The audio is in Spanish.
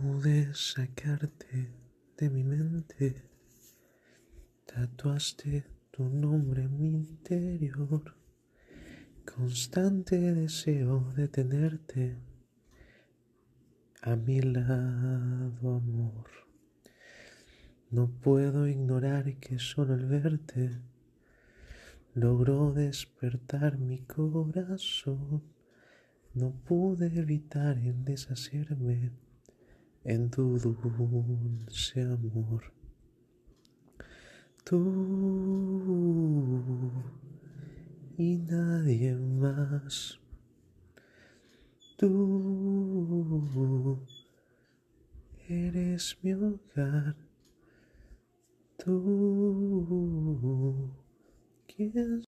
pude sacarte de mi mente. Tatuaste tu nombre en mi interior. Constante deseo de tenerte a mi lado, amor. No puedo ignorar que solo el verte logró despertar mi corazón. No pude evitar el deshacerme en tu dulce amor. Tú y nadie más. Tú eres mi hogar. Tú, quien